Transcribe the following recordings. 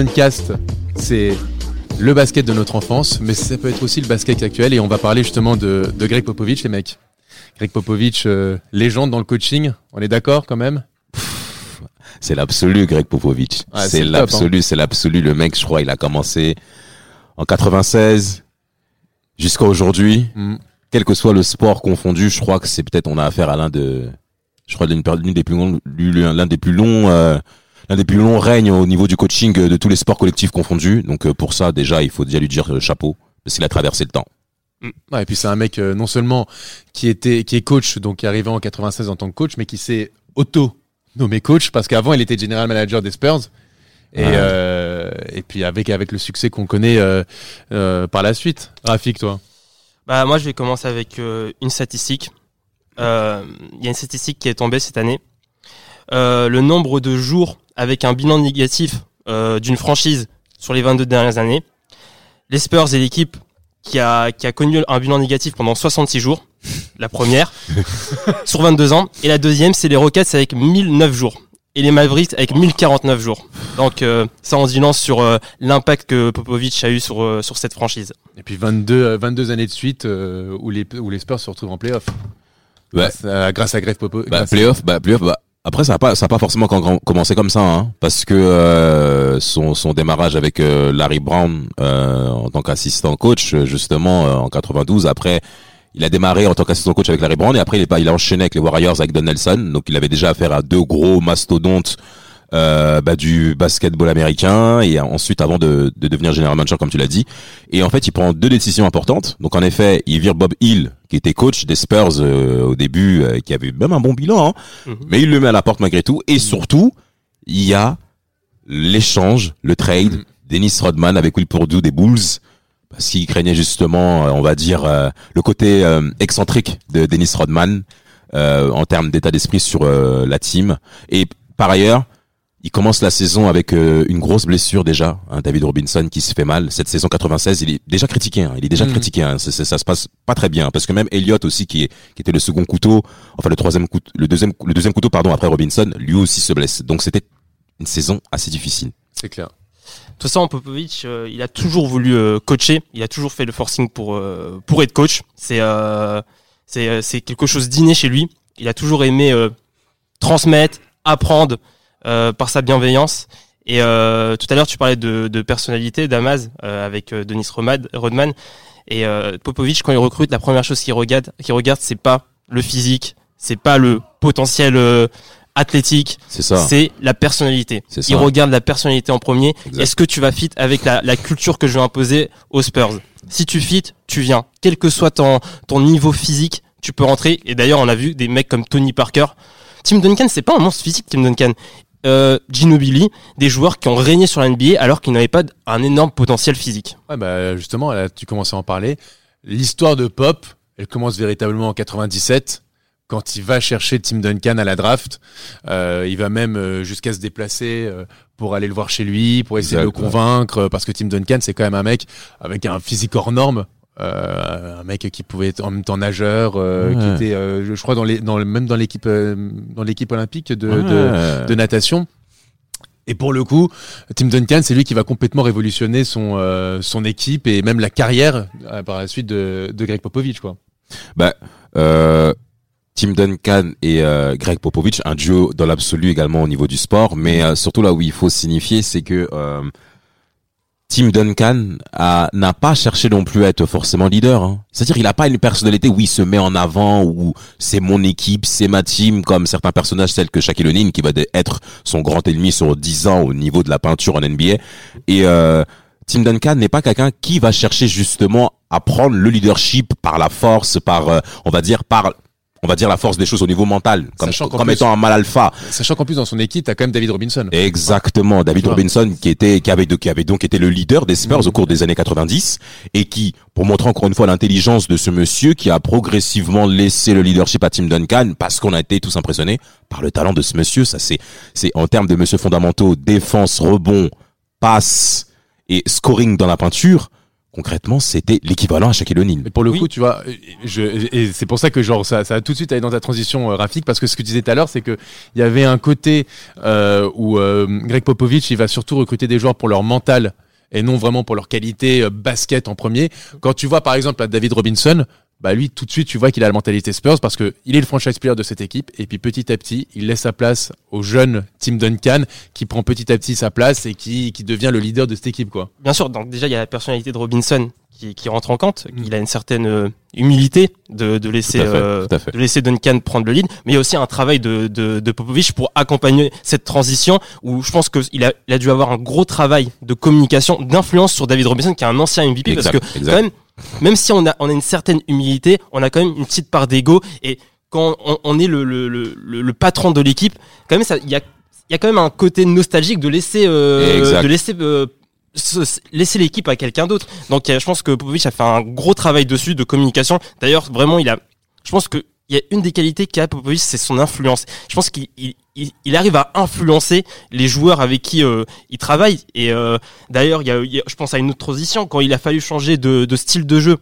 Duncast, c'est le basket de notre enfance, mais ça peut être aussi le basket actuel. Et on va parler justement de, de Greg Popovich, les mecs. Greg Popovich, euh, légende dans le coaching, on est d'accord quand même? C'est l'absolu, Greg Popovich. Ouais, c'est top, l'absolu, c'est l'absolu. Le mec, je crois, il a commencé en 96 jusqu'à aujourd'hui. Mm. Quel que soit le sport confondu, je crois que c'est peut-être on a affaire à l'un de, je crois l'une des plus longs, l'un des plus longs, euh, l'un des plus longs règnes au niveau du coaching de tous les sports collectifs confondus. Donc euh, pour ça, déjà, il faut déjà lui dire euh, chapeau parce qu'il a traversé le temps. Ouais, et puis c'est un mec euh, non seulement qui était qui est coach, donc qui est arrivé en 96 en tant que coach, mais qui s'est auto nommé coach parce qu'avant il était general manager des Spurs. Et, euh, et puis avec avec le succès qu'on connaît euh, euh, par la suite. Rafik, toi. Bah moi je vais commencer avec euh, une statistique. Euh, Il y a une statistique qui est tombée cette année. Euh, le nombre de jours avec un bilan négatif euh, d'une franchise sur les 22 dernières années. Les Spurs est l'équipe qui a, qui a connu un bilan négatif pendant 66 jours. La première, sur 22 ans. Et la deuxième, c'est les Rockets avec 1009 jours. Et les Mavericks avec 1049 jours. Donc euh, ça en dit long sur euh, l'impact que Popovich a eu sur, euh, sur cette franchise. Et puis 22 euh, 22 années de suite euh, où les où les Spurs se retrouvent en playoff. Ouais. Grâce, à, grâce à Greg Popo. Bah, playoff, bah, playoff, bah, après, ça n'a pas, a pas forcément com- commencé comme ça, hein, parce que euh, son, démarrage avec euh, Larry Brown euh, en tant qu'assistant coach, justement, en 92, après, il a démarré en tant qu'assistant coach avec Larry Brown, et après, il, est pas, il a enchaîné avec les Warriors avec Don Nelson, donc il avait déjà affaire à deux gros mastodontes euh, bah, du basketball américain, et ensuite, avant de, de devenir general manager, comme tu l'as dit, et en fait, il prend deux décisions importantes. Donc, en effet, il vire Bob Hill, qui était coach des Spurs euh, au début, euh, qui avait même un bon bilan, hein, Mhm. mais il le met à la porte malgré tout. Et surtout, il y a l'échange, le trade, Mhm. Dennis Rodman avec Will Purdue des Bulls, parce qu'il craignait justement, euh, on va dire, euh, le côté euh, excentrique de Dennis Rodman euh, en termes d'état d'esprit sur euh, la team. Et par ailleurs, il commence la saison avec euh, une grosse blessure déjà, hein, David Robinson qui se fait mal. Cette saison 96, il est déjà critiqué. hein, il est déjà Mhm. critiqué. hein, c'est- c'est- ça se passe pas très bien parce que même Elliott aussi qui est qui était le second couteau, enfin le troisième couteau, le deuxième le deuxième couteau pardon après Robinson, lui aussi se blesse. Donc c'était une saison assez difficile. C'est clair. Tout ça, Popovic, euh, il a toujours voulu euh, coacher. Il a toujours fait le forcing pour euh, pour être coach. C'est c'est quelque chose d'inné chez lui. Il a toujours aimé transmettre, apprendre par sa bienveillance. Et euh, tout à l'heure, tu parlais de, de personnalité d'Amaz euh, avec euh, Denis Rodman. Et euh, Popovic, quand il recrute, la première chose qu'il regarde, qu'il regarde, c'est pas le physique, c'est pas le potentiel euh, athlétique, C'est ça. c'est la personnalité. C'est Il ça. regarde la personnalité en premier. Exact. Est-ce que tu vas fit avec la, la culture que je vais imposer aux Spurs? Si tu fit, tu viens. Quel que soit ton, ton niveau physique, tu peux rentrer. Et d'ailleurs, on a vu des mecs comme Tony Parker. Tim Duncan, c'est pas un monstre physique, Tim Duncan. Euh, Ginobili, des joueurs qui ont régné sur la NBA alors qu'ils n'avaient pas un énorme potentiel physique. Ouais, bah, justement, là, tu commences à en parler. L'histoire de Pop, elle commence véritablement en 97, quand il va chercher Tim Duncan à la draft. Euh, il va même euh, jusqu'à se déplacer euh, pour aller le voir chez lui, pour essayer de le convaincre, parce que Tim Duncan, c'est quand même un mec avec un physique hors norme. Euh, un mec qui pouvait être en même temps nageur, euh, Ouais. qui était, euh, je crois, dans les, dans le, même dans l'équipe, dans l'équipe olympique de, de, Ouais. de natation. Et pour le coup, Tim Duncan, c'est lui qui va complètement révolutionner son euh, son équipe et même la carrière euh, par la suite de, de Greg Popovich, quoi. Bah, euh, Tim Duncan et Greg Popovich, un duo dans l'absolu également au niveau du sport, mais surtout là où il faut signifier, c'est que Tim Duncan n'a pas cherché non plus à être forcément leader. hein. C'est-à-dire il n'a pas une personnalité où il se met en avant, où c'est mon équipe, c'est ma team, comme certains personnages tels que Shaquille O'Neal, qui va être son grand ennemi sur 10 ans au niveau de la peinture en NBA. Et euh, Tim Duncan n'est pas quelqu'un qui va chercher justement à prendre le leadership par la force, par, euh, on va dire, par on va dire la force des choses au niveau mental, comme, Sachant qu'en comme plus- étant un mal alpha. Sachant qu'en plus dans son équipe, t'as quand même David Robinson. Exactement, David. Robinson qui était qui avait de- qui avait donc été le leader des Spurs au cours des années 90 et qui pour montrer encore une fois l'intelligence de ce monsieur qui a progressivement laissé le leadership à Tim Duncan parce qu'on a été tous impressionnés par le talent de ce monsieur, ça c'est c'est en termes de monsieur fondamentaux, défense, rebond, passe et scoring dans la peinture, concrètement, c'était l'équivalent à Shaquille O'Neal. Mais pour le Oui. coup, tu vois, je, et c'est pour ça que genre ça, ça a tout de suite allé dans ta transition, euh, Rafik, parce que ce que tu disais tout à l'heure, c'est que il y avait un côté euh, où euh, Greg Popovich, il va surtout recruter des joueurs pour leur mental et non vraiment pour leur qualité euh, basket en premier. Quand tu vois par exemple à David Robinson, bah lui tout de suite tu vois qu'il a la mentalité Spurs parce que il est le franchise player de cette équipe et puis petit à petit il laisse sa place au jeune Tim Duncan qui prend petit à petit sa place et qui, qui devient le leader de cette équipe quoi. Bien sûr, donc déjà il y a la personnalité de Robinson qui, qui rentre en compte. Mm. Il a une certaine euh, humilité de, de laisser fait, euh, de laisser Duncan prendre le lead, mais il y a aussi un travail de, de, de Popovich pour accompagner cette transition où je pense qu'il a, il a dû avoir un gros travail de communication, d'influence sur David Robinson qui est un ancien MVP parce que exact. quand même, même si on a, on a une certaine humilité, on a quand même une petite part d'ego et quand on, on est le, le, le, le- patron de l'équipe, quand même ça, il y a, il y a quand même un côté nostalgique de laisser, euh, de laisser, euh, se- se- laisser l'équipe à quelqu'un d'autre. Donc euh, je pense que Popovic a fait un gros travail dessus de communication. D'ailleurs, vraiment, il a, je pense que il y a une des qualités qu'a Popovic, c'est son influence. Je pense qu'il il, il- arrive à influencer les joueurs avec qui euh, il travaille. Et euh, d'ailleurs, il y a, je pense à une autre transition quand il a fallu changer de, de style de jeu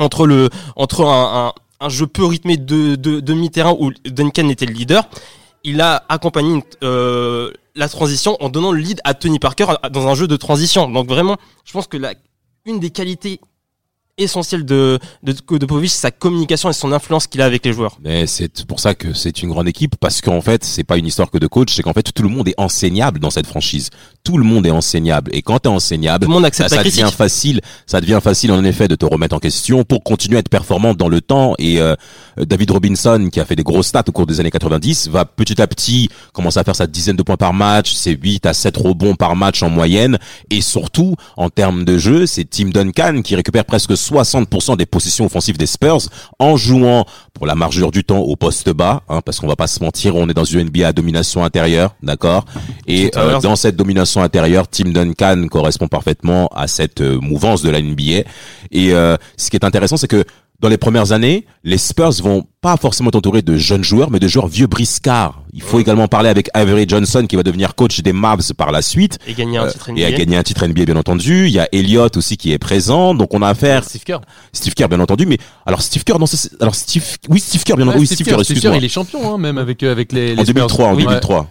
entre le entre un, un, jeu peu rythmé de, de, de mi-terrain où Duncan était le leader. Il a accompagné euh, la transition en donnant le lead à Tony Parker dans un jeu de transition. Donc vraiment, je pense que la, une des qualités essentielles de, de, sa communication et son influence qu'il a avec les joueurs. Mais c'est pour ça que c'est une grande équipe parce qu'en fait, c'est pas une histoire que de coach, c'est qu'en fait tout le monde est enseignable dans cette franchise. Tout le monde est enseignable. Et quand t'es enseignable, Tout le monde ça, accepte ça critique. devient facile, ça devient facile en effet de te remettre en question pour continuer à être performant dans le temps. Et euh, David Robinson qui a fait des grosses stats au cours des années 90 va petit à petit commencer à faire sa dizaine de points par match, ses 8 à 7 rebonds par match en moyenne. Et surtout en termes de jeu, c'est Tim Duncan qui récupère presque 60% des possessions offensives des Spurs en jouant pour la margeur du temps au poste bas hein, parce qu'on va pas se mentir, on est dans une NBA à domination intérieure, d'accord? Et euh, dans cette domination intérieure, Tim Duncan correspond parfaitement à cette euh, mouvance de la NBA. Et euh, ce qui est intéressant, c'est que dans les premières années, les Spurs vont pas forcément t'entourer de jeunes joueurs, mais de joueurs vieux briscards. Il faut également parler avec Avery Johnson, qui va devenir coach des Mavs par la suite, Et gagner un euh, titre et a NBA. gagné un titre NBA, bien entendu. Il y a Elliott aussi qui est présent, donc on a affaire Steve Kerr. Steve Kerr, bien entendu. Mais alors Steve Kerr, non, c'est- alors Steve, oui Steve Kerr, bien Ouais, entendu, oui Steve Kerr, excuse-moi. Il est champion hein, même avec avec les, les En Spurs. 2003, en Oui. 2003.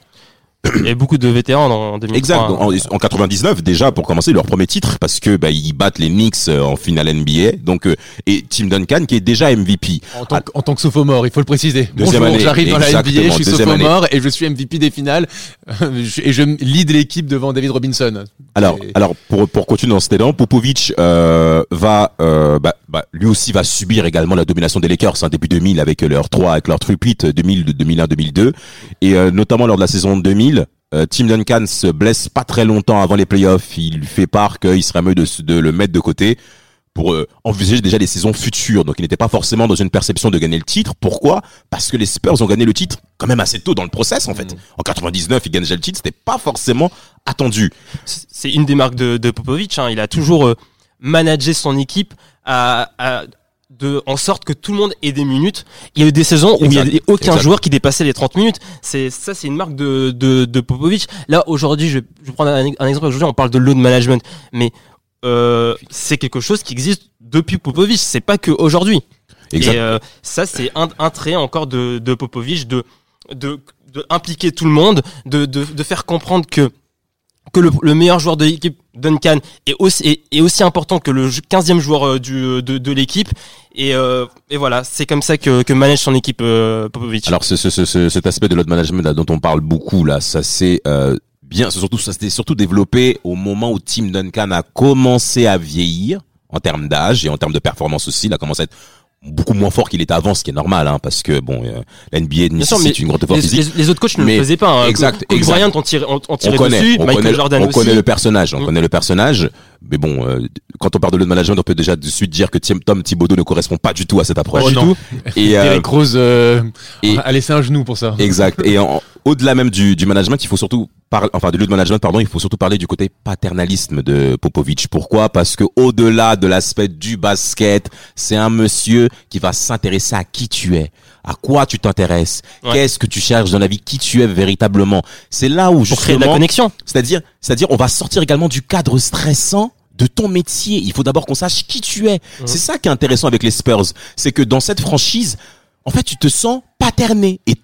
Il y a beaucoup de vétérans en 2003. Exact. En, en 99 déjà pour commencer leur premier titre parce que bah, ils battent les Knicks euh, en finale NBA. Donc euh, et Tim Duncan qui est déjà MVP. En tant, que- en tant que sophomore, il faut le préciser. Deuxième Bonjour, année, j'arrive dans la NBA, je suis année. sophomore et je suis MVP des finales et je lead l'équipe devant David Robinson. Alors Et- alors pour pour continuer dans cet élan, Popovic euh, va euh, bah, bah, lui aussi va subir également la domination des Lakers hein, début 2000 avec leur 3 avec leur tripit 2000 2001 2002 et euh, notamment lors de la saison 2000 euh, Tim Duncan se blesse pas très longtemps avant les playoffs. Il lui fait part qu'il serait mieux de, de le mettre de côté pour euh, envisager déjà les saisons futures. Donc il n'était pas forcément dans une perception de gagner le titre. Pourquoi? Parce que les Spurs ont gagné le titre quand même assez tôt dans le process en fait. En 99, ils gagnent déjà le titre. C'était pas forcément attendu. c'est une des marques de, de Popovic. Hein. Il a toujours euh, managé son équipe à, à- de, en sorte que tout le monde ait des minutes. Il y a eu des saisons où il y Exact. avait aucun Exact. joueur qui dépassait les 30 minutes. C'est ça, c'est une marque de, de, de Popovic. Là aujourd'hui, je, je vais prendre un, un exemple. Aujourd'hui, on parle de load management, mais euh, c'est quelque chose qui existe depuis Popovic. C'est pas que aujourd'hui. Exact. Et euh, ça, c'est un, un trait encore de, de Popovic de, de, de impliquer tout le monde, de, de, de faire comprendre que que le, le meilleur joueur de l'équipe, Duncan, est aussi, est, aussi important que le 15e joueur euh, du, de, de l'équipe. Et, euh, et voilà, c'est comme ça que, que manage son équipe euh, Popovic. Alors ce, ce, ce- ce- cet aspect de load management dont on parle beaucoup là, ça c'est euh, bien, surtout ça s'est surtout développé au moment où Tim Duncan a commencé à vieillir en termes d'âge et en termes de performance aussi. Il a commencé à être beaucoup moins fort qu'il était avant, ce qui est normal, hein, parce que bon, euh, la NBA Bien sûr, mais nécessite une grande force Les, physique. les- les autres coachs ne Mais- le faisaient pas. Hein. exact, Kobe exact. Bryant, on tirait, on, on On tirait connaît, dessus. on Michael connaît, Jordan on aussi. connaît le personnage, on Mm. connaît le personnage. Mais bon, euh, quand on parle de load management, on peut déjà de suite dire que Tim- Tom Thibodeau ne correspond pas du tout à cette approche. Oh du non. tout. Et, euh, Derrick Rose euh, et- a laissé un genou pour ça. Exact. Et au-delà même du, du management, il faut surtout parler, enfin de load management, pardon, il faut surtout parler du côté paternalisme de Popovic. Pourquoi? Parce que au-delà de l'aspect du basket, c'est un monsieur qui va s'intéresser à qui tu es, à quoi tu t'intéresses, Ouais. qu'est-ce que tu cherches dans la vie, qui tu es véritablement? C'est là où Pour créer de la justement, connexion. c'est-à-dire, c'est-à-dire, on va sortir également du cadre stressant de ton métier. Il faut d'abord qu'on sache qui tu es. C'est ça qui est intéressant avec les Spurs. C'est que dans cette franchise, en fait, tu te sens paterné. Et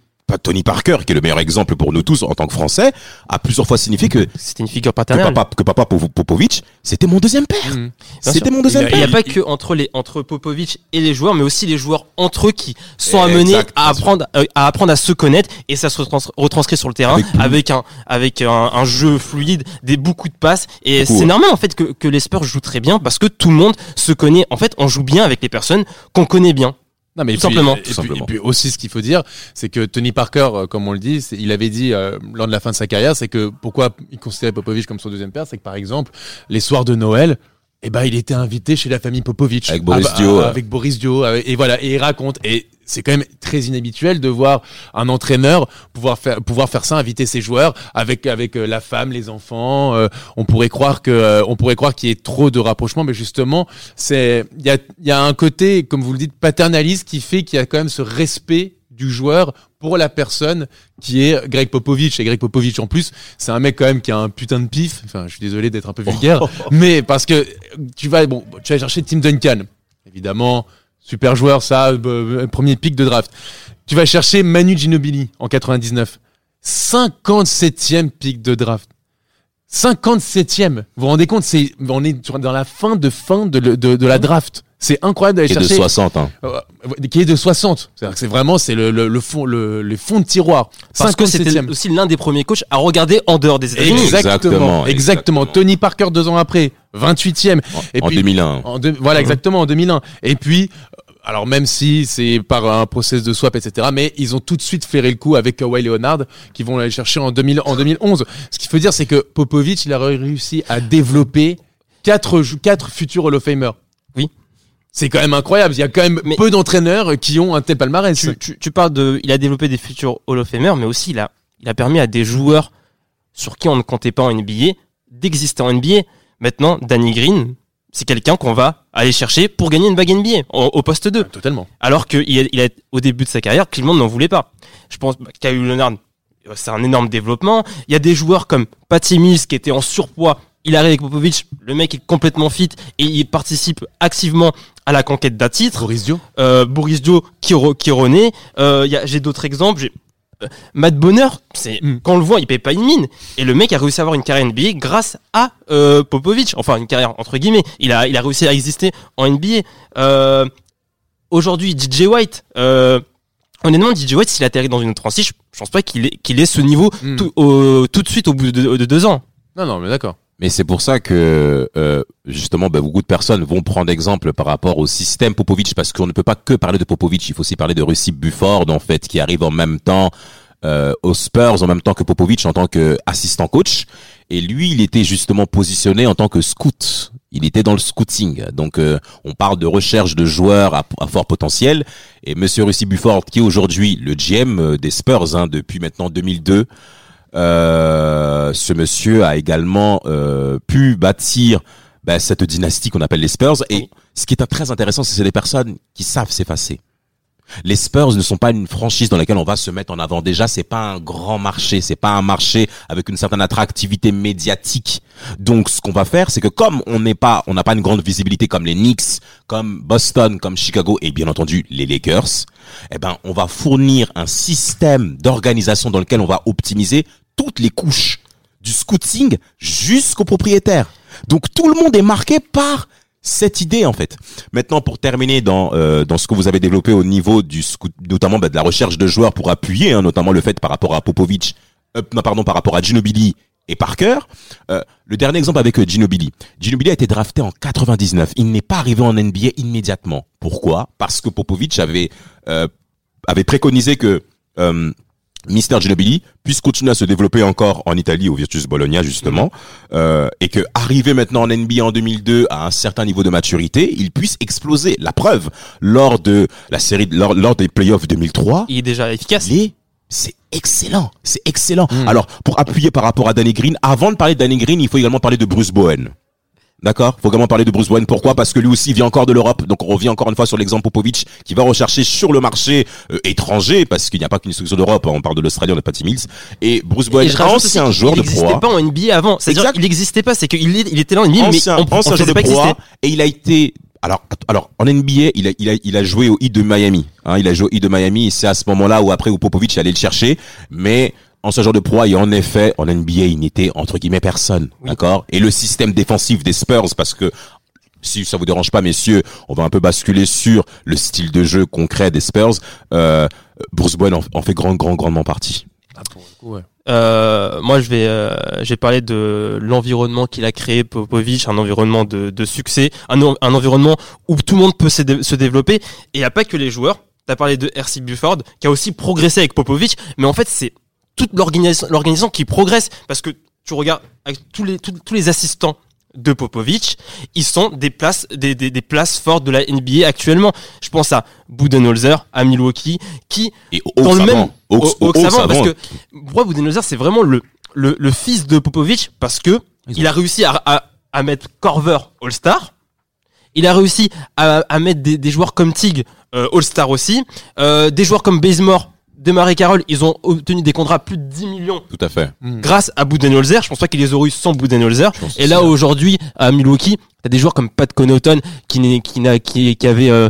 Tony Parker, qui est le meilleur exemple pour nous tous en tant que Français, a plusieurs fois signifié que, que C'était une figure paternelle. papa, que papa Popo- Popovic, c'était mon deuxième père. Bien C'était mon deuxième Il a- Il n'y père. a pas que entre les entre Popovic et les joueurs, mais aussi les joueurs entre eux qui sont Exact, amenés à apprendre euh, à apprendre à se connaître et ça se retrans- retranscrit sur le terrain Avec un avec un, un jeu fluide, des beaucoup de passes et c'est ouais. normal en fait que que les Spurs jouent très bien parce que tout le monde se connaît. En fait, on joue bien avec les personnes qu'on connaît bien. Non, mais Tout puis- simplement. Et Tout puis, simplement. et puis aussi, ce qu'il faut dire, c'est que Tony Parker, euh, comme on le dit, il avait dit euh, lors de la fin de sa carrière, c'est que pourquoi il considérait Popovich comme son deuxième père, c'est que par exemple, les soirs de Noël, eh ben, il était invité chez la famille Popovich. Avec Boris Ah bah, Dio, ah. Avec Boris Dio. avec- Et voilà. Et il raconte. Et c'est quand même très inhabituel de voir un entraîneur pouvoir faire, pouvoir faire ça, inviter ses joueurs avec, avec euh, la femme, les enfants. euh, on pourrait croire que, euh, on pourrait croire qu'il y ait trop de rapprochement, mais justement, c'est, il y a, il y a un côté, comme vous le dites, paternaliste qui fait qu'il y a quand même ce respect du joueur pour la personne qui est Greg Popovich et Greg Popovich en plus c'est un mec quand même qui a un putain de pif enfin je suis désolé d'être un peu vulgaire mais parce que tu vas bon tu vas chercher Tim Duncan évidemment super joueur ça euh, premier pick de draft. Tu vas chercher Manu Ginobili en 99 57e pick de draft 57e vous vous rendez compte c'est on est dans la fin de fin de, le- de, de la draft c'est incroyable d'aller Et de chercher 60, hein. euh, qui est de 60. C'est-à-dire que c'est vraiment c'est le, le, le fond le, les fonds de tiroir. Parce que c'était 57e. aussi l'un des premiers coachs à regarder en dehors des États-Unis. Exactement, Exactement, exactement. Tony Parker deux ans après, 28e. Et en puis 2001. en deux- voilà exactement en 2001. Et puis alors même si c'est par un process de swap etc. Mais ils ont tout de suite ferré le coup avec Kawhi Leonard qui vont aller chercher en 2000 en 2011. Ce qu'il faut dire c'est que Popovic il a réussi à développer quatre quatre futurs Hall of Famer. Oui. C'est quand même incroyable. Il y a quand même Mais- peu d'entraîneurs qui ont un tel palmarès. tu, tu, tu parles de, il a développé des futurs Hall of Famer, mais aussi il a, il a permis à des joueurs sur qui on ne comptait pas en NBA d'exister en NBA. Maintenant, Danny Green, c'est quelqu'un qu'on va aller chercher pour gagner une bague NBA au, au poste 2. Totalement. Alors qu'il il a, au début de sa carrière, Cleveland n'en voulait pas. Je pense bah, Kawhi Leonard, euh, c'est un énorme développement. Il y a des joueurs comme Patty Mills qui était en surpoids. Il arrive avec Popovic, le mec est complètement fit et il participe activement à la conquête d'un titre Boris Dio. euh, Boris Dio qui, qui renaît. Euh, j'ai d'autres exemples. Matt Bonner, c'est Mm. quand on le voit, il paye pas une mine. Et le mec a réussi à avoir une carrière NBA grâce à euh, Popovic. Enfin, une carrière entre guillemets. Il a, il a réussi à exister en NBA. Euh, Aujourd'hui, DJ White. Euh, honnêtement, DJ White, s'il atterrit dans une autre franchise, je pense pas qu'il ait, ce niveau Mm. tout, au- tout de suite au bout de, de deux ans. Non, non, mais d'accord. Mais c'est pour ça que euh, justement bah, beaucoup de personnes vont prendre exemple par rapport au système Popovic parce qu'on ne peut pas que parler de Popovic, il faut aussi parler de Russie Bufford en fait qui arrive en même temps euh, aux Spurs en même temps que Popovic en tant qu'assistant coach et lui il était justement positionné en tant que scout. Il était dans le scouting. Donc euh, on parle de recherche de joueurs à, à fort potentiel et monsieur Russie Bufford qui est aujourd'hui le GM euh, des Spurs hein, depuis maintenant 2002 euh, ce monsieur a également euh, pu bâtir bah, cette dynastie qu'on appelle les Spurs. Et ce qui est très intéressant, c'est que c'est des personnes qui savent s'effacer. Les Spurs ne sont pas une franchise dans laquelle on va se mettre en avant. Déjà, c'est pas un grand marché, c'est pas un marché avec une certaine attractivité médiatique. Donc, ce qu'on va faire, c'est que comme on n'est pas, on n'a pas une grande visibilité comme les Knicks, comme Boston, comme Chicago et bien entendu les Lakers, eh ben, on va fournir un système d'organisation dans lequel on va optimiser toutes les couches du scouting jusqu'au propriétaire. Donc, tout le monde est marqué par cette idée en fait. Maintenant, pour terminer dans euh, dans ce que vous avez développé au niveau du scout, notamment bah, de la recherche de joueurs pour appuyer, hein, notamment le fait par rapport à Popovic, euh, non pardon par rapport à Ginobili et Parker. Euh, le dernier exemple avec Ginobili. Ginobili a été drafté en 99. Il n'est pas arrivé en NBA immédiatement. Pourquoi? Parce que Popovic avait préconisé que Mister Ginobili puisse continuer à se développer encore en Italie au Virtus Bologna justement euh, et que arrivé maintenant en NBA en 2002 à un certain niveau de maturité, il puisse exploser. La preuve lors de la série lors, lors des playoffs 2003, Il est déjà efficace. il est c'est excellent, c'est excellent. Alors, pour appuyer par rapport à Danny Green, avant de parler de Danny Green, il faut également parler de Bruce Bowen. D'accord Faut également parler de Bruce Bowen. Pourquoi Parce que lui aussi vient encore de l'Europe. Donc on revient encore une fois sur l'exemple Popovic qui va rechercher sur le marché euh, étranger parce qu'il n'y a pas qu'une structure d'Europe. On parle de l'Australie, on n'a pas de Mills. Et Bruce Bowen, Et ancien joueur il de n'existait proie, pas en NBA avant. C'est-à-dire qu'il n'existait pas. C'est qu'il il était là en NBA, ancien, mais on, ancien on joueur de proie, et il a été alors alors en NBA il a il a il a joué au Heat de Miami hein, il a joué au Heat de Miami c'est à ce moment-là où après où Popovic allait le chercher mais ancien joueur de proie et en effet en NBA il n'était entre guillemets personne d'accord? Et le système défensif des Spurs parce que si ça vous dérange pas messieurs on va un peu basculer sur le style de jeu concret des Spurs euh, Bruce Bowen en, en fait grand grand grandement partie Ah, pour le coup, ouais. Euh, moi, je vais, euh, je vais parler de l'environnement qu'il a créé, Popovic, un environnement de, de succès, un, en- un environnement où tout le monde peut se, dé- se développer. Et il n'y a pas que les joueurs. T'as parlé de RC Buford, qui a aussi progressé avec Popovic, mais en fait, c'est toute l'organisation, l'organisation qui progresse, parce que tu regardes avec tous les, tous, tous les assistants de Popovic, ils sont des places, des, des, des places fortes de la NBA actuellement. Je pense à Budenholzer, à Milwaukee, qui et dans le même Hawks Hawks avant, parce que pourquoi Budenholzer c'est vraiment le, le le fils de Popovic parce que Ils ont- il a réussi à, à, à mettre Corver All-Star. Il a réussi à, à mettre des, des joueurs comme Tig euh, All-Star aussi, euh, des joueurs comme Bazemore, Demare Carroll, ils ont obtenu des contrats à plus de 10 millions tout à fait grâce à Budenholzer. Je pense pas qu'ils les auraient eu sans Budenholzer. Et là hein. aujourd'hui à Milwaukee, t'as des joueurs comme Pat Connaughton qui n'est- qui n'a qui, qui avait euh,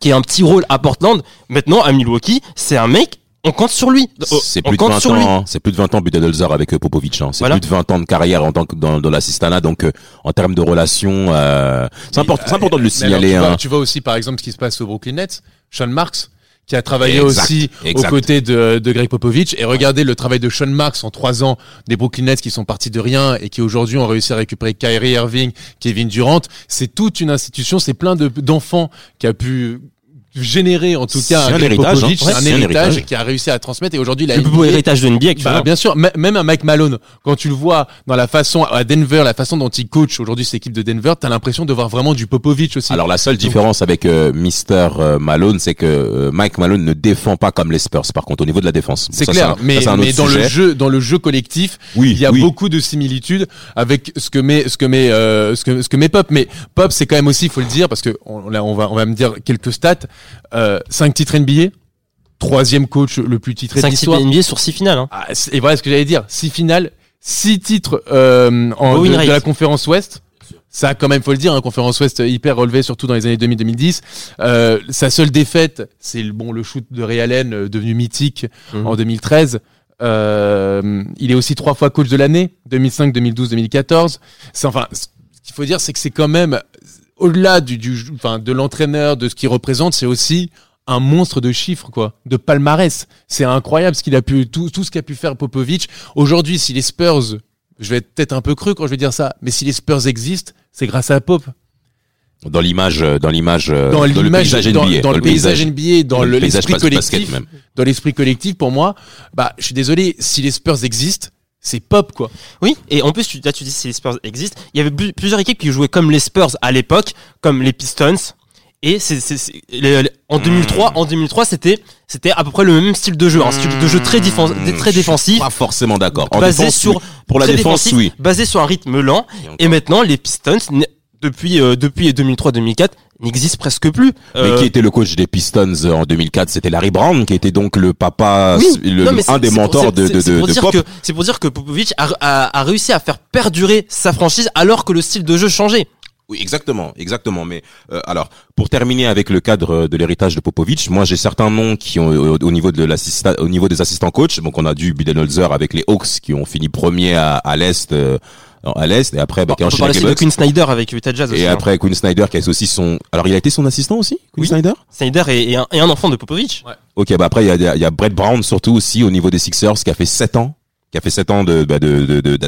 qui a un petit rôle à Portland. Maintenant à Milwaukee, c'est un mec, on compte sur lui. C'est plus de compte 20 sur lui. ans, c'est plus de 20 ans Budenholzer avec euh, Popovic. Hein. C'est Voilà. plus de 20 ans de carrière en tant que dans, dans l'assistana. Donc euh, en termes de relations, euh, c'est important, de le signaler. tu, vois, hein. tu vois aussi, par exemple, ce qui se passe au Brooklyn Nets. Sean Marks, qui a travaillé Exact, aussi exact. aux côtés de, de Greg Popovich. Et regardez le travail de Sean Marks en trois ans des Brooklyn Nets qui sont partis de rien et qui aujourd'hui ont réussi à récupérer Kyrie Irving, Kevin Durant. C'est toute une institution, c'est plein de d'enfants qui a pu générer en tout cas un héritage, Popovich, hein. Ouais, un héritage qui a réussi à transmettre et aujourd'hui Le plus beau héritage de NBA bah, bien sûr, même un Mike Malone, quand tu le vois dans la façon à Denver, la façon dont il coach aujourd'hui cette équipe de Denver, t'as l'impression de voir vraiment du Popovich aussi. Alors la seule différence avec euh, Mister euh, Malone, c'est que euh, Mike Malone ne défend pas comme les Spurs. Par contre, au niveau de la défense, Bon, c'est ça, clair, un- mais, ça, mais dans le jeu, dans le jeu collectif, oui, il y a oui. beaucoup de similitudes avec ce que met, ce que met, euh, ce que, ce que met Pop. Mais Pop, c'est quand même aussi, il faut le dire, parce que on, là, on va, on va me dire quelques stats. Euh, 5 titres NBA, troisième coach le plus titré de 5 titres l'histoire. NBA sur 6 finales. Hein. Ah, et voilà ce que j'allais dire. Six finales, six titres euh, en, de, la conférence Ouest. Ça, quand même, faut le dire, une conférence Ouest hyper relevée, surtout dans les années 2000-2010. Euh, sa seule défaite, c'est le bon le shoot de Ray Allen, euh, devenu mythique Mhm. en 2013. Euh, il est aussi trois fois coach de l'année, 2005, 2012, 2014. C'est enfin, ce qu'il faut dire, c'est que c'est quand même au-delà du, du, enfin, de l'entraîneur, de ce qu'il représente, c'est aussi un monstre de chiffres, quoi, de palmarès. C'est incroyable ce qu'il a pu, tout, tout ce qu'a pu faire Popovic. Aujourd'hui, si les Spurs, je vais être peut-être un peu cru quand je vais dire ça, mais si les Spurs existent, c'est grâce à Pop. dans l'image, dans l'image, euh, Dans le l'image, paysage dans, NBA, dans le paysage NBA, dans dans le- le paysage l'esprit collectif, même. dans l'esprit collectif, pour moi, bah, je suis désolé, si les Spurs existent, c'est Pop, quoi. Oui, et en plus, tu, là, tu dis si les Spurs existent. Il y avait plus- plusieurs équipes qui jouaient comme les Spurs à l'époque, comme les Pistons. Et c'est, c'est, c'est- les- les- en Hmm. 2003, en 2003, c'était, c'était à peu près le même style de jeu, un style de jeu très, défense, Mmh, très défensif, Pas forcément d'accord. En basé défense, sur oui. pour la défense, oui. basé sur un rythme lent. Et maintenant, les Pistons, depuis, euh, depuis 2003-2004, n'existent presque plus. Mais Euh, qui était le coach des Pistons euh, en 2004 C'était Larry Brown, qui était donc le papa, Oui, le- non, un des mentors de, de, c'est de, pour de dire Pop. que c'est pour dire que Popovic a, a, a réussi à faire perdurer sa franchise alors que le style de jeu changeait. Oui, exactement, exactement. Mais euh, alors, pour terminer avec le cadre euh, de l'héritage de Popovic, moi j'ai certains noms qui ont au, au niveau de l'assistant, au niveau des assistants coach. Donc on a du Budenholzer avec les Hawks qui ont fini premier à, à l'est, euh, à l'est, et après bah, qui parler avec de. Quinn Snyder avec Utah Jazz aussi. Et hein. après Quinn Snyder qui est aussi son. Alors il a été son assistant aussi, Quinn Oui. Snyder? Snyder est, est un, enfant de Popovic. Ok, bah après il y a, il y a- il y a Brett Brown surtout aussi au niveau des Sixers qui a fait 7 ans, qui a fait 7 ans de bah, de de- de-.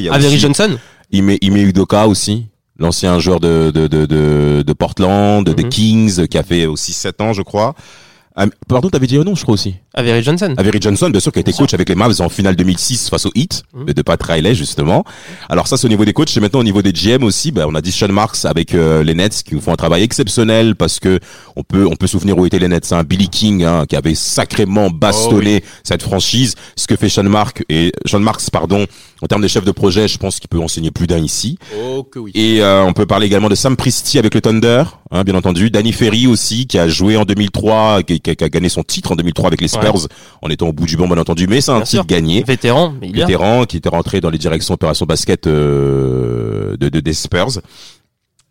Il Avery aussi Johnson. Ime, Ime Udoka aussi. l'ancien joueur de, de, de, de, de Portland, des Mhm. Kings, qui a fait aussi 7 ans, je crois. Ah, pardon, t'avais dit un nom, je crois aussi. Avery Johnson. Avery Johnson, bien sûr, qui a été Bien coach avec les Mavs en finale 2006 face au Heat, Mhm. de, Pat Riley, justement. Alors ça, c'est au niveau des coachs. Et maintenant, au niveau des GM aussi, ben, on a dit Sean Marks avec euh, les Nets qui font un travail exceptionnel parce que on peut, on peut souvenir où étaient les Nets. Hein. Billy King, hein, qui avait sacrément bastonné cette franchise. Ce que fait Sean Marks et Sean Marks, pardon, en termes de chef de projet, je pense qu'il peut enseigner plus d'un ici. Oh que oui. Et euh, on peut parler également de Sam Presti avec le Thunder, hein, bien entendu. Danny Ferry aussi, qui a joué en 2003, qui, qui a, qui a gagné son titre en 2003 avec les Spurs, en étant au bout du banc, bien entendu. Mais c'est un Bien titre sûr. gagné. Vétéran, mais il. Vétéran, qui était rentré dans les directions opération basket euh, de, de, des Spurs.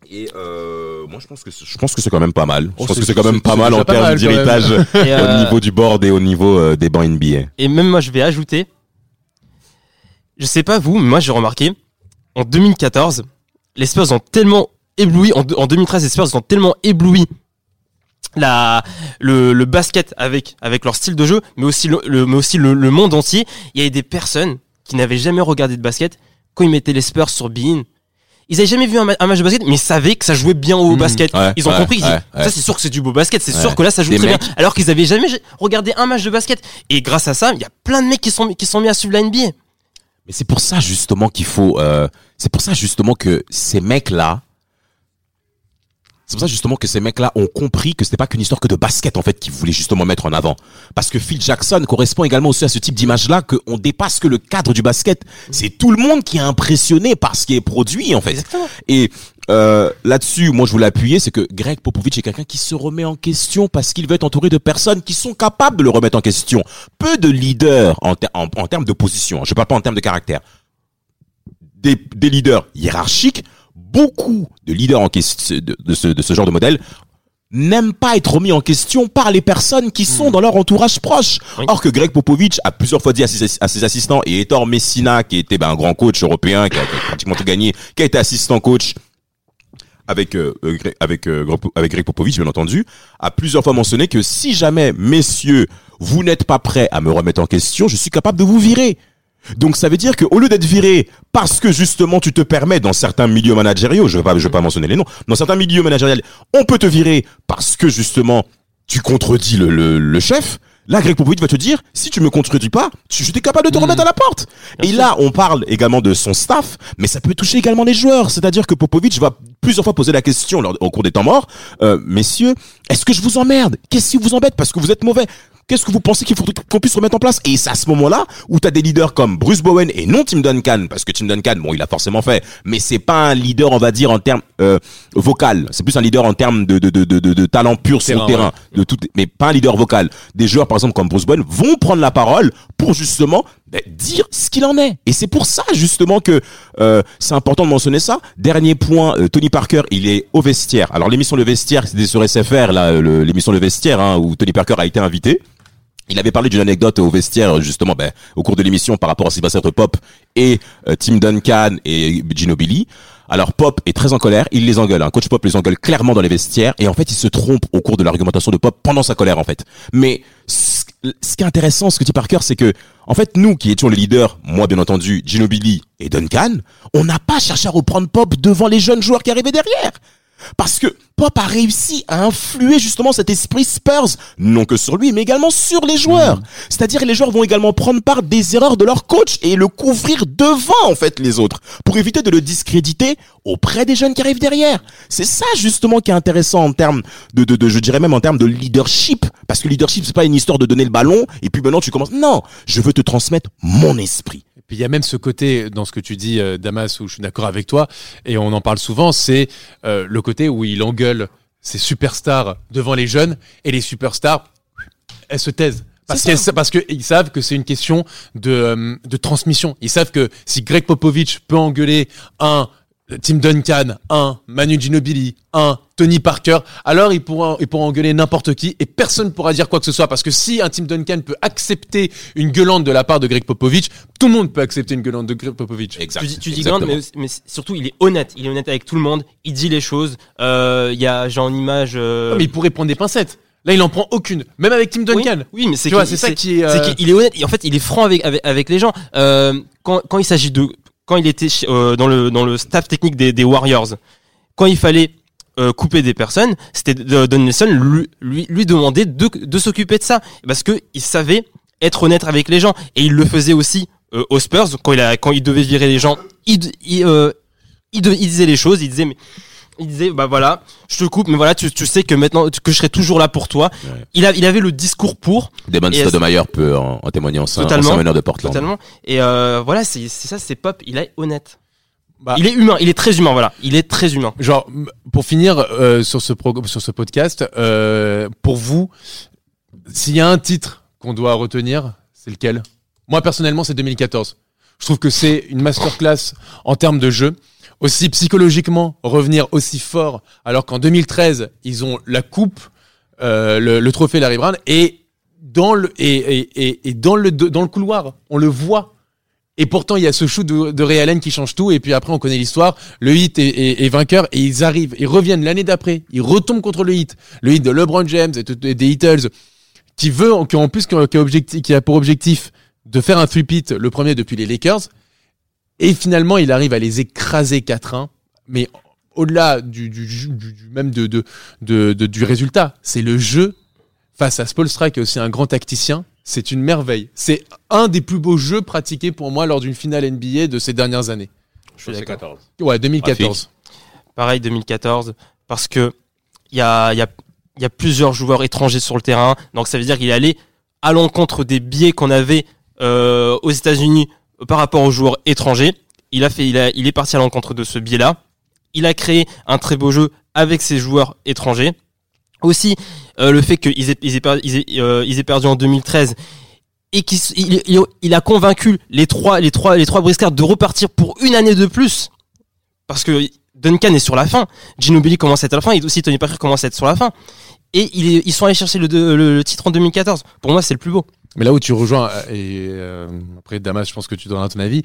Et euh, moi, je pense que c'est- je pense que c'est quand même pas mal. Je Oh, pense que c'est quand même pas mal en termes d'héritage euh, au niveau du board et au niveau euh, des bancs NBA. Et même moi, je vais ajouter, je sais pas vous, mais moi j'ai remarqué, en 2014, les Spurs ont tellement ébloui, en, en 2013, les Spurs ont tellement ébloui la, le, le basket avec, avec leur style de jeu, mais aussi, le, le- mais aussi le, le monde entier. Il y avait des personnes qui n'avaient jamais regardé de basket, quand ils mettaient les Spurs sur Bein, ils avaient jamais vu un, ma- un match de basket, mais ils savaient que ça jouait bien au Mhm. basket. Ouais, ils ont ouais, compris, ils ouais, disaient, ça c'est sûr que c'est du beau basket, c'est sûr que là ça joue Des très mecs- bien. Alors qu'ils avaient jamais regardé un match de basket. Et grâce à ça, il y a plein de mecs qui sont, qui sont mis à suivre la NBA. Mais c'est pour ça justement qu'il faut. Euh, c'est pour ça justement que ces mecs-là. C'est pour ça justement que ces mecs-là ont compris que c'était pas qu'une histoire que de basket en fait qu'ils voulaient justement mettre en avant. Parce que Phil Jackson correspond également aussi à ce type d'image-là qu'on dépasse que le cadre du basket. C'est tout le monde qui est impressionné par ce qui est produit en fait. Exactement. Et euh, là-dessus, moi je voulais appuyer, c'est que Greg Popovich est quelqu'un qui se remet en question parce qu'il veut être entouré de personnes qui sont capables de le remettre en question. Peu de leaders en, ter- en, en termes de position. Je parle pas en termes de caractère. Des, des leaders hiérarchiques, beaucoup de leaders en question de, de ce, de ce genre de modèle n'aiment pas être remis en question par les personnes qui sont dans leur entourage proche. Oui. Or que Greg Popovich a plusieurs fois dit à ses, à ses assistants, et Ettore Messina, qui était ben, un grand coach européen, qui a, qui a pratiquement tout gagné, qui a été assistant coach avec euh, euh, euh, avec Greg Popovich bien entendu a plusieurs fois mentionné que si jamais messieurs vous n'êtes pas prêts à me remettre en question je suis capable de vous virer donc ça veut dire que au lieu d'être viré parce que justement tu te permets dans certains milieux managériaux, je vais pas je vais pas mentionner les noms, dans certains milieux managériels, on peut te virer parce que justement tu contredis le, le, le chef. Là, Greg Popovich va te dire, si tu me contredis pas, tu- j'étais capable de te remettre à la porte. Et sûr. là, on parle également de son staff, mais ça peut toucher également les joueurs. C'est-à-dire que Popovich va plusieurs fois poser la question lors- au cours des temps morts, euh, messieurs, est-ce que je vous emmerde? Qu'est-ce qui vous embête? Parce que vous êtes mauvais. Qu'est-ce que vous pensez qu'il faudrait qu'on puisse remettre en place? Et c'est à ce moment-là où tu as des leaders comme Bruce Bowen et non Tim Duncan, parce que Tim Duncan, bon, il a forcément fait, mais c'est pas un leader, on va dire, en termes euh, vocal. C'est plus un leader en termes de, de, de, de, de, talent pur sur le terrain, de tout, mais pas un leader vocal. Des joueurs, par exemple, comme Bruce Bowen, vont prendre la parole pour justement ben, dire ce qu'il en est. Et c'est pour ça, justement, que euh, c'est important de mentionner ça. Dernier point, euh, Tony Parker, il est au vestiaire. Alors l'émission Le Vestiaire, c'était sur SFR, là, l'émission Le Vestiaire, hein, où Tony Parker a été invité. Il avait parlé d'une anecdote au vestiaire justement ben, au cours de l'émission par rapport à ce qui va être Pop et euh, Tim Duncan et Ginobili. Alors Pop est très en colère, il les engueule. Un coach Pop les engueule clairement dans les vestiaires et en fait il se trompe au cours de l'argumentation de Pop pendant sa colère en fait. Mais ce, ce qui est intéressant, ce que dit Parker, c'est que en fait nous qui étions les leaders, moi bien entendu, Ginobili et Duncan, on n'a pas cherché à reprendre Pop devant les jeunes joueurs qui arrivaient derrière. Parce que Pop a réussi à influer justement cet esprit Spurs, non que sur lui, mais également sur les joueurs. C'est-à-dire les joueurs vont également prendre part des erreurs de leur coach et le couvrir devant en fait les autres, pour éviter de le discréditer auprès des jeunes qui arrivent derrière. C'est ça justement qui est intéressant en termes de, de, de je dirais même en termes de leadership, parce que leadership c'est pas une histoire de donner le ballon et puis maintenant tu commences. Non, je veux te transmettre mon esprit. Puis il y a même ce côté dans ce que tu dis, euh, Damas, où je suis d'accord avec toi, et on en parle souvent, c'est euh, le côté où il engueule ses superstars devant les jeunes, et les superstars, elles se taisent. Parce qu'ils savent que c'est une question de, euh, de transmission. Ils savent que si Greg Popovich peut engueuler un Tim Duncan, un Manu Ginobili, un Tony Parker, alors il pourra, il pourra engueuler n'importe qui et personne ne pourra dire quoi que ce soit. Parce que si un Tim Duncan peut accepter une gueulante de la part de Greg Popovich, tout le monde peut accepter une gueulante de Greg Popovich. Exact. Tu dis, tu dis Exactement. Gand, mais, mais surtout il est honnête. Il est honnête avec tout le monde. Il dit les choses. Euh, Il y a, j'ai en image. euh, Non, mais il pourrait prendre des pincettes. Là, il en prend aucune. Même avec Tim Duncan. Oui, oui, mais c'est ça qui est, c'est euh, qu'il est honnête. Et en fait, il est franc avec avec, avec les gens. Euh, quand quand il s'agit de quand il était euh, dans le dans le staff technique des, des Warriors, quand il fallait euh, couper des personnes, c'était de- Don Nelson lui lui, lui demander de, de s'occuper de ça. Parce que il savait être honnête avec les gens. Et il le faisait aussi euh, aux Spurs. Quand il a quand il devait virer les gens, il il, euh, il, il disait les choses, il disait mais il disait bah voilà, je te coupe mais voilà tu, tu sais que maintenant que je serai toujours là pour toi. Ouais. Il a il avait le discours pour Damon Stoudemire peut en, en témoigner en Totalement. meneur de Portland. totalement et euh, voilà c'est c'est ça c'est pop, il est honnête. Bah, Il est humain, il est très humain voilà, il est très humain. Genre, pour finir euh, sur ce pro- sur ce podcast, euh, pour vous, s'il y a un titre qu'on doit retenir, c'est lequel? Moi personnellement, c'est 2014. Je trouve que c'est une masterclass en termes de jeu. Aussi psychologiquement, revenir aussi fort, alors qu'en 2013, ils ont la coupe, euh, le, le trophée Larry Brown, et dans le et, et, et, dans le dans le couloir, on le voit. Et pourtant, il y a ce shoot de, de Ray Allen qui change tout. Et puis après, on connaît l'histoire. Le hit est, est- vainqueur et ils arrivent, ils reviennent l'année d'après. Ils retombent contre le hit, le hit de LeBron James et, des Heatles, qui veut, qui en plus qui a, a pour objectif de faire un three-peat, le premier depuis les Lakers. Et finalement, il arrive à les écraser 4-1. Mais au-delà du, du, du- du- du- même de, de, de- de- du résultat, c'est le jeu face à Spolstra qui est aussi un grand tacticien. C'est une merveille. C'est un des plus beaux jeux pratiqués pour moi lors d'une finale NBA de ces dernières années. Je suis d'accord. Ouais, 2014. Pareil 2014 parce que il y a il y a y a plusieurs joueurs étrangers sur le terrain, donc ça veut dire qu'il est allé à l'encontre des biais qu'on avait euh, aux États-Unis par rapport aux joueurs étrangers. Il a fait il a est parti à l'encontre de ce biais-là. Il a créé un très beau jeu avec ses joueurs étrangers. Aussi euh, le fait qu'ils aient, ils aient, per- ils aient, euh, ils perdu en 2013 et qu'il il, a convaincu les trois les trois les trois briscards de repartir pour une année de plus parce que Duncan est sur la fin, Ginobili commence à être à la fin et aussi Tony Parker commence à être sur la fin et ils sont allés chercher le, le- le titre en 2014. Pour moi, c'est le plus beau. Mais là où tu rejoins, euh, et euh, après Damas, je pense que tu donneras ton avis,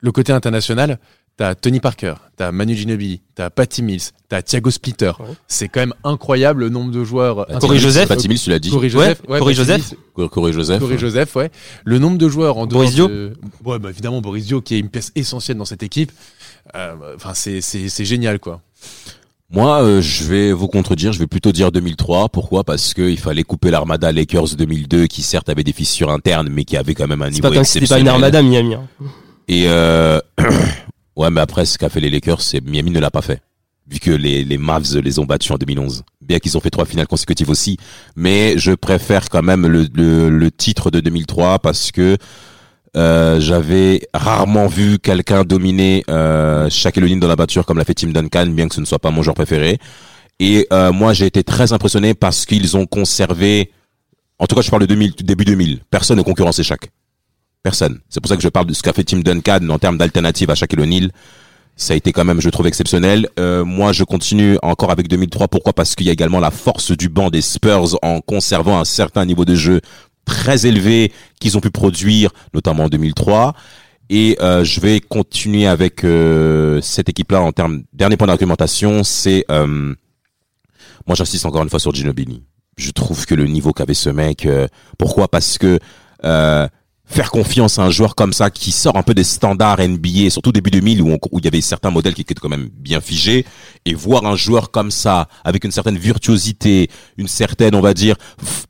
le côté international, t'as Tony Parker, t'as Manu Ginobili, t'as Patty Mills, t'as Thiago Splitter. Ouais. C'est quand même incroyable le nombre de joueurs. Patty Corey Joseph. Patty Mills, tu l'as dit. Corey Joseph, Ouais, Corey Patty Joseph. Corey Joseph. Corey Joseph, ouais. Le nombre de joueurs en dehors Boris Dio. de... Ouais, bah évidemment Boris Dio qui est une pièce essentielle dans cette équipe. Euh, Enfin, c'est c'est c'est génial quoi. Moi, euh, je vais vous contredire. Je vais plutôt dire 2003. Pourquoi? Parce que il fallait couper l'armada Lakers 2002, qui certes avait des fissures internes, mais qui avait quand même un niveau pas comme si c'était pas exceptionnel. une armada Miami. hein. Et euh, ouais, mais après, ce qu'a fait les Lakers, c'est Miami ne l'a pas fait. Vu que les, les Mavs les ont battus en 2011. Bien qu'ils ont fait trois finales consécutives aussi. Mais je préfère quand même le, le, le titre de 2003 parce que euh, j'avais rarement vu quelqu'un dominer euh, Shaquille O'Neal dans la batture comme l'a fait Tim Duncan, bien que ce ne soit pas mon joueur préféré. Et euh, moi, j'ai été très impressionné parce qu'ils ont conservé, en tout cas, je parle de 2000, début 2000, personne ne concurrençait Shaq. Personne. C'est pour ça que je parle de ce qu'a fait Tim Duncan en termes d'alternative à Shaquille O'Neal. Ça a été quand même, je trouve, exceptionnel. Euh, moi, je continue encore avec 2003. Pourquoi? Parce qu'il y a également la force du banc des Spurs en conservant un certain niveau de jeu très élevé qu'ils ont pu produire, notamment en 2003. Et euh, je vais continuer avec euh, cette équipe-là en termes dernier point d'argumentation, c'est euh, moi j'insiste encore une fois sur Ginobili. Je trouve que le niveau qu'avait ce mec, euh, pourquoi? Parce que euh, faire confiance à un joueur comme ça qui sort un peu des standards NBA, surtout début 2000 où, où il y avait certains modèles qui étaient quand même bien figés, et voir un joueur comme ça avec une certaine virtuosité, une certaine, on va dire,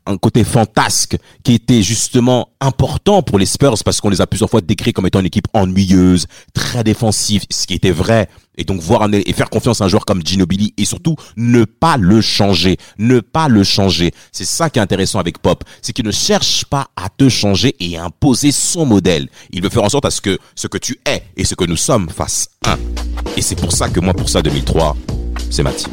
un côté fantasque qui était justement important pour les Spurs parce qu'on les a plusieurs fois décrits comme étant une équipe ennuyeuse, très défensive, ce qui était vrai. Et donc voir un, et faire confiance à un joueur comme Ginobili et surtout ne pas le changer, ne pas le changer. C'est ça qui est intéressant avec Pop, c'est qu'il ne cherche pas à te changer et imposer son modèle. Il veut faire en sorte à ce que ce que tu es et ce que nous sommes fassent un. Et c'est pour ça que moi, pour ça, 2003, c'est ma team.